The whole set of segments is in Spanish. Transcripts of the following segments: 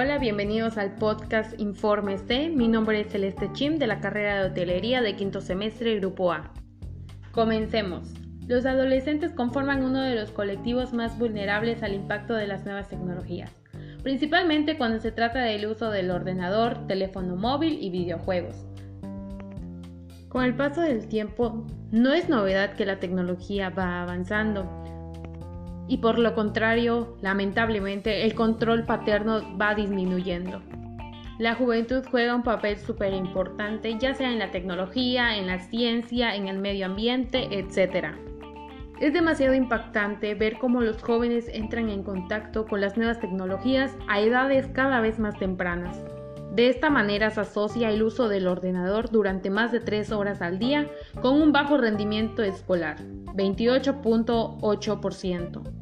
Hola, bienvenidos al podcast Informe C. Mi nombre es Celeste Chim de la carrera de hotelería de quinto semestre Grupo A. Comencemos. Los adolescentes conforman uno de los colectivos más vulnerables al impacto de las nuevas tecnologías, principalmente cuando se trata del uso del ordenador, teléfono móvil y videojuegos. Con el paso del tiempo, no es novedad que la tecnología va avanzando, y por lo contrario, lamentablemente, el control paterno va disminuyendo. La juventud juega un papel súper importante, ya sea en la tecnología, en la ciencia, en el medio ambiente, etc. Es demasiado impactante ver cómo los jóvenes entran en contacto con las nuevas tecnologías a edades cada vez más tempranas. De esta manera se asocia el uso del ordenador durante más de 3 horas al día con un bajo rendimiento escolar, 28.8%.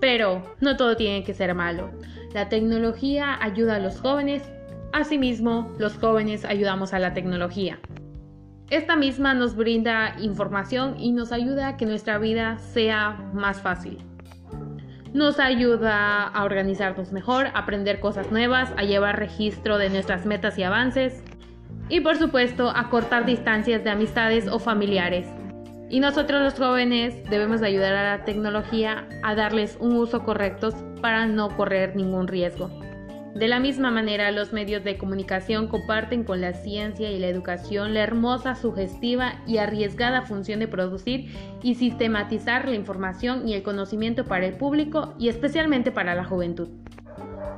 Pero no todo tiene que ser malo. La tecnología ayuda a los jóvenes, asimismo los jóvenes ayudamos a la tecnología. Esta misma nos brinda información y nos ayuda a que nuestra vida sea más fácil. Nos ayuda a organizarnos mejor, a aprender cosas nuevas, a llevar registro de nuestras metas y avances y por supuesto a cortar distancias de amistades o familiares. Y nosotros los jóvenes debemos ayudar a la tecnología a darles un uso correcto para no correr ningún riesgo. De la misma manera, los medios de comunicación comparten con la ciencia y la educación la hermosa, sugestiva y arriesgada función de producir y sistematizar la información y el conocimiento para el público y especialmente para la juventud.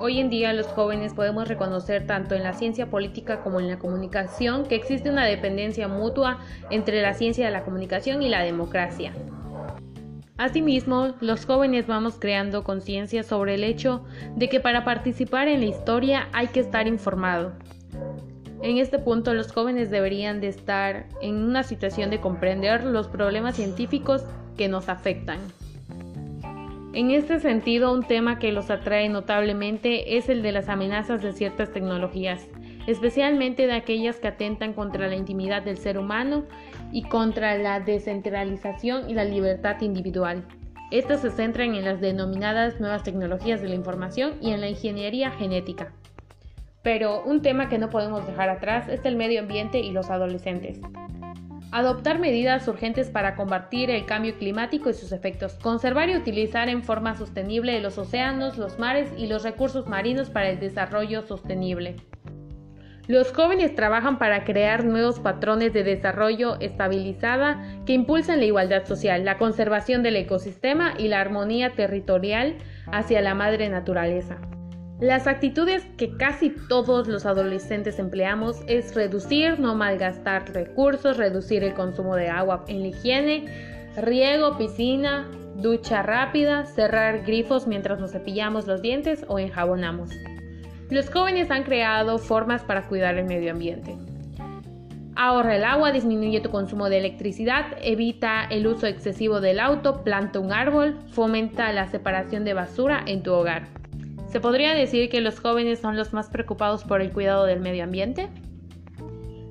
Hoy en día los jóvenes podemos reconocer tanto en la ciencia política como en la comunicación que existe una dependencia mutua entre la ciencia de la comunicación y la democracia. Asimismo, los jóvenes vamos creando conciencia sobre el hecho de que para participar en la historia hay que estar informado. En este punto los jóvenes deberían de estar en una situación de comprender los problemas científicos que nos afectan. En este sentido, un tema que los atrae notablemente es el de las amenazas de ciertas tecnologías, especialmente de aquellas que atentan contra la intimidad del ser humano y contra la descentralización y la libertad individual. Estas se centran en las denominadas nuevas tecnologías de la información y en la ingeniería genética. Pero un tema que no podemos dejar atrás es el medio ambiente y los adolescentes. Adoptar medidas urgentes para combatir el cambio climático y sus efectos. Conservar y utilizar en forma sostenible los océanos, los mares y los recursos marinos para el desarrollo sostenible. Los jóvenes trabajan para crear nuevos patrones de desarrollo estabilizada que impulsen la igualdad social, la conservación del ecosistema y la armonía territorial hacia la madre naturaleza. Las actitudes que casi todos los adolescentes empleamos es reducir, no malgastar recursos, reducir el consumo de agua en la higiene, riego, piscina, ducha rápida, cerrar grifos mientras nos cepillamos los dientes o enjabonamos. Los jóvenes han creado formas para cuidar el medio ambiente. Ahorra el agua, disminuye tu consumo de electricidad, evita el uso excesivo del auto, planta un árbol, fomenta la separación de basura en tu hogar. ¿Se podría decir que los jóvenes son los más preocupados por el cuidado del medio ambiente?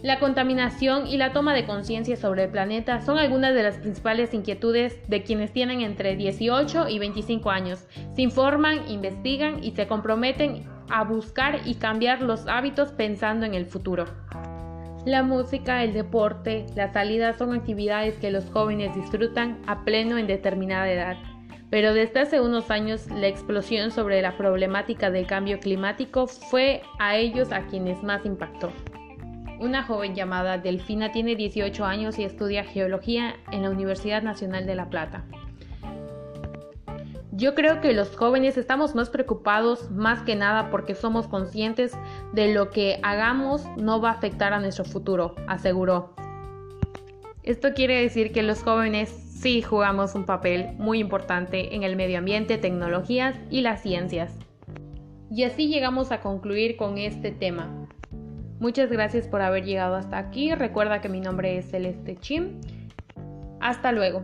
La contaminación y la toma de conciencia sobre el planeta son algunas de las principales inquietudes de quienes tienen entre 18 y 25 años. Se informan, investigan y se comprometen a buscar y cambiar los hábitos pensando en el futuro. La música, el deporte, las salidas son actividades que los jóvenes disfrutan a pleno en determinada edad. Pero desde hace unos años la explosión sobre la problemática del cambio climático fue a ellos a quienes más impactó. Una joven llamada Delfina tiene 18 años y estudia geología en la Universidad Nacional de La Plata. Yo creo que los jóvenes estamos más preocupados más que nada porque somos conscientes de lo que hagamos no va a afectar a nuestro futuro, aseguró. Esto quiere decir que los jóvenes sí jugamos un papel muy importante en el medio ambiente, tecnologías y las ciencias. Y así llegamos a concluir con este tema. Muchas gracias por haber llegado hasta aquí. Recuerda que mi nombre es Celeste Chim. Hasta luego.